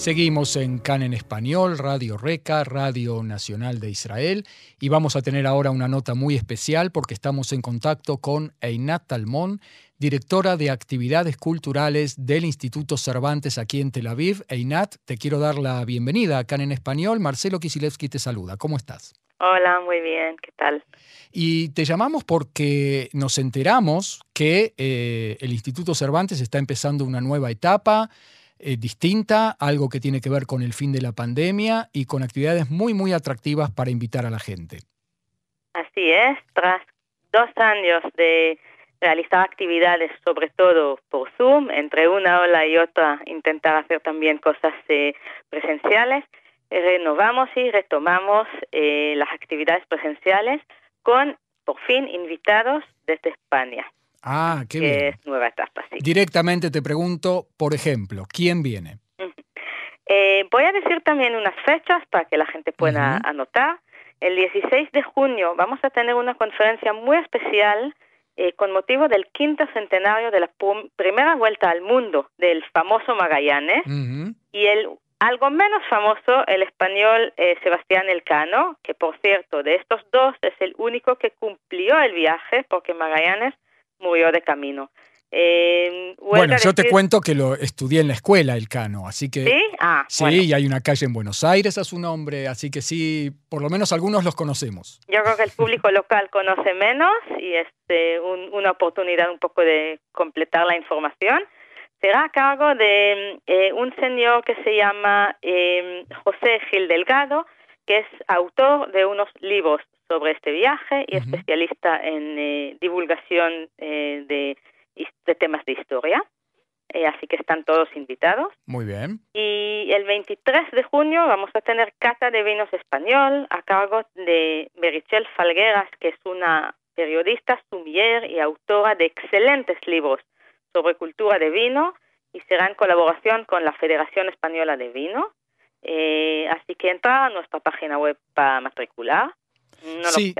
Seguimos en CAN en español, Radio Reca, Radio Nacional de Israel, y vamos a tener ahora una nota muy especial porque estamos en contacto con Einat Talmón, directora de actividades culturales del Instituto Cervantes aquí en Tel Aviv. Einat, te quiero dar la bienvenida a CAN en español. Marcelo Kisilevsky te saluda. ¿Cómo estás? Hola, muy bien, ¿qué tal? Y te llamamos porque nos enteramos que eh, el Instituto Cervantes está empezando una nueva etapa eh, distinta, algo que tiene que ver con el fin de la pandemia y con actividades muy, muy atractivas para invitar a la gente. Así es, tras dos años de realizar actividades, sobre todo por Zoom, entre una ola y otra intentar hacer también cosas eh, presenciales, renovamos y retomamos eh, las actividades presenciales con, por fin, invitados desde España. Ah, qué bien. Es nueva etapa, sí. Directamente te pregunto, por ejemplo, ¿quién viene? Eh, voy a decir también unas fechas para que la gente pueda anotar. El 16 de junio vamos a tener una conferencia muy especial eh, con motivo del quinto centenario de la primera vuelta al mundo del famoso Magallanes y el algo menos famoso, el español eh, Sebastián Elcano, que por cierto de estos dos es el único que cumplió el viaje porque Magallanes murió de camino. Eh, bueno, yo te cuento que lo estudié en la escuela, el Cano, así que... Sí, ah, sí y hay una calle en Buenos Aires a su nombre, así que sí, por lo menos algunos los conocemos. Yo creo que el público local conoce menos y es eh, una oportunidad un poco de completar la información. Será a cargo de eh, un señor que se llama José Gil Delgado, que es autor de unos libros sobre este viaje y especialista en eh, divulgación eh, de, de, temas de historia. Eh, así que están todos invitados. Muy bien. Y el 23 de junio vamos a tener cata de vinos español a cargo de Merichel Falgueras, que es una periodista, sumier y autora de excelentes libros sobre cultura de vino y será en colaboración con la Federación Española de Vino. así que entra a nuestra página web para matricular no sí,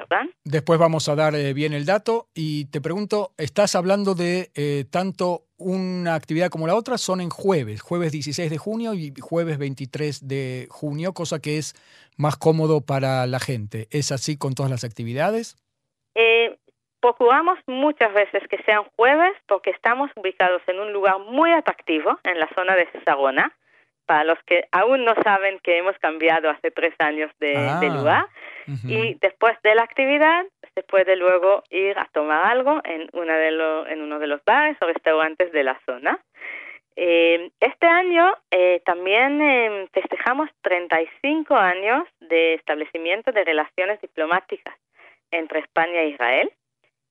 Después vamos a dar eh, bien el dato y te pregunto, ¿estás hablando de eh, tanto una actividad como la otra? Son en jueves, jueves 16 de junio y jueves 23 de junio, cosa que es más cómodo para la gente. ¿Es así con todas las actividades? Eh, procuramos muchas veces que sean jueves porque estamos ubicados en un lugar muy atractivo en la zona de Sagona. Para los que aún no saben que hemos cambiado hace tres años de, de ah. lugar, y después de la actividad se puede luego ir a tomar algo en, una de en uno de los bares o restaurantes de la zona. Eh, este año eh, también eh, festejamos 35 años de establecimiento de relaciones diplomáticas entre España e Israel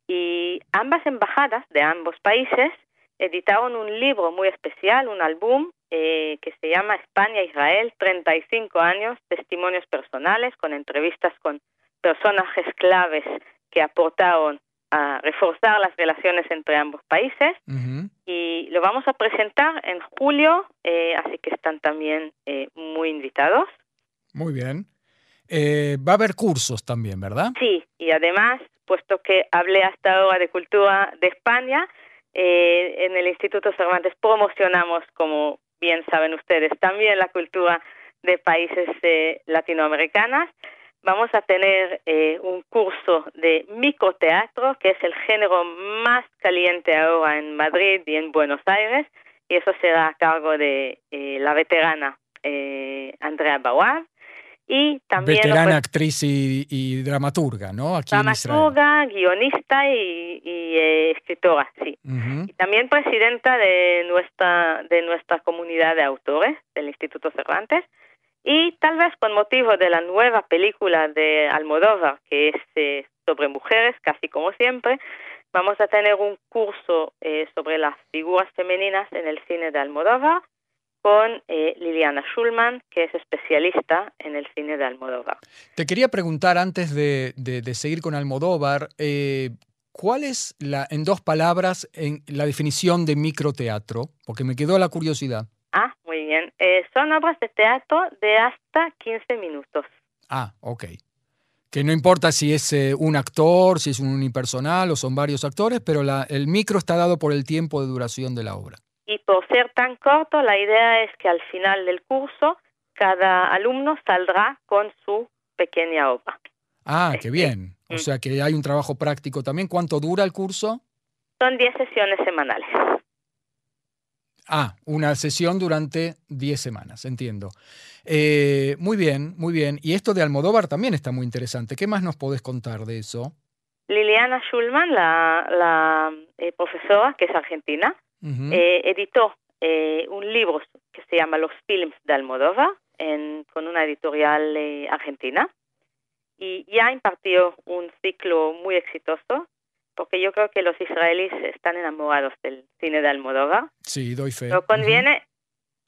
y ambas embajadas de ambos países editaron un libro muy especial, un álbum eh, que se llama España-Israel, 35 años, testimonios personales con entrevistas con personajes claves que aportaron a reforzar las relaciones entre ambos países y lo vamos a presentar en julio, eh, así que están también eh, muy invitados. Muy bien. va a haber cursos también, ¿verdad? Sí, y además, puesto que hablé hasta ahora de cultura de España, en el Instituto Cervantes promocionamos como bien saben ustedes, también la cultura de países eh, latinoamericanos. Vamos a tener eh, un curso de microteatro, que es el género más caliente ahora en Madrid y en Buenos Aires, y eso será a cargo de eh, la veterana Andrea Bauer. Y también Veterana actriz y, dramaturga, ¿no? Aquí dramaturga, guionista y, eh, escritora, sí. Y también presidenta de nuestra, de nuestra comunidad de autores del Instituto Cervantes. Y tal vez con motivo de la nueva película de Almodóvar, que es eh, sobre mujeres, casi como siempre, vamos a tener un curso eh, sobre las figuras femeninas en el cine de Almodóvar con eh, Liliana Schulman, que es especialista en el cine de Almodóvar. Te quería preguntar antes de, seguir con Almodóvar, eh, ¿cuál es, la, en dos palabras, en, la definición de microteatro? Porque me quedó la curiosidad. Ah, muy bien. Eh, son obras de teatro de hasta 15 minutos. Ah, ok. Que no importa si es eh, un actor, si es un unipersonal o son varios actores, pero la, el micro está dado por el tiempo de duración de la obra. Y por ser tan corto, la idea es que al final del curso cada alumno saldrá con su pequeña obra. Ah, qué bien. O Mm. sea que hay un trabajo práctico también. ¿Cuánto dura el curso? Son 10 sesiones semanales. Ah, una sesión durante 10 semanas, entiendo. Eh, muy bien, muy bien. Y esto de Almodóvar también está muy interesante. ¿Qué más nos podés contar de eso? Liliana Schulman, la, la eh, profesora, que es argentina, Eh, editó eh, un libro que se llama Los Films de Almodóvar en- con una editorial eh, argentina. Y ya impartió un ciclo muy exitoso porque yo creo que los israelíes están enamorados del cine de Almodóvar, Sí, doy fe. pero conviene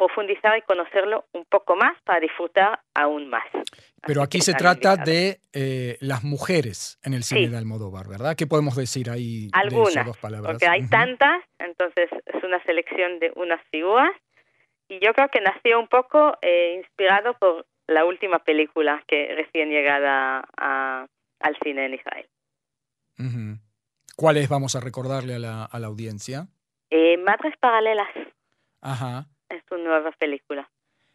profundizar y conocerlo un poco más para disfrutar aún más. Pero Así aquí se trata invitados. de eh, las mujeres en el cine Sí. de Almodóvar, ¿verdad? ¿Qué podemos decir ahí de esas Algunas, dos palabras? porque hay Ujú. tantas, entonces es una selección de unas figuras y yo creo que nació un poco eh, inspirado por la última película que recién llegada a- al cine en Israel. Ujú. ¿Cuáles vamos a recordarle a la, a la audiencia? Eh, Madres Paralelas Ajá, es su nueva película.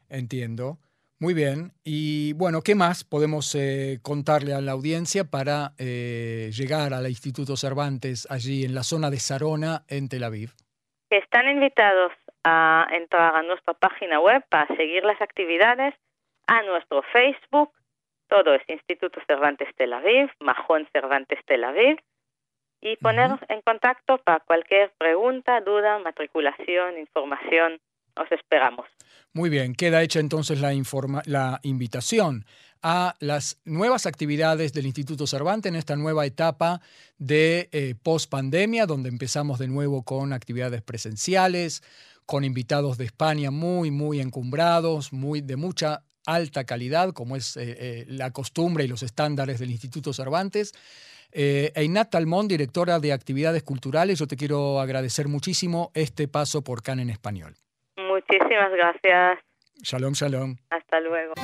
entiendo. Muy bien. Y bueno, ¿qué más podemos eh, contarle a la audiencia para eh, llegar al Instituto Cervantes allí en la zona de Sarona, en Tel Aviv? Están invitados a entrar a nuestra página web para seguir las actividades, a nuestro Facebook, todo es Instituto Cervantes Tel Aviv, Majón Cervantes Tel Aviv, y ponernos en contacto para cualquier pregunta, duda, matriculación, información. Os esperamos. Muy bien, queda hecha entonces la, informa- la invitación a las nuevas actividades del Instituto Cervantes en esta nueva etapa de eh, post-pandemia, donde empezamos de nuevo con actividades presenciales, con invitados de España muy, muy encumbrados, muy, de mucha alta calidad, como es eh, eh, la costumbre y los estándares del Instituto Cervantes. Eh, Einat Talmón, directora de actividades culturales, yo te quiero agradecer muchísimo este paso por CAN en español. Muchísimas gracias. Shalom, shalom. Hasta luego.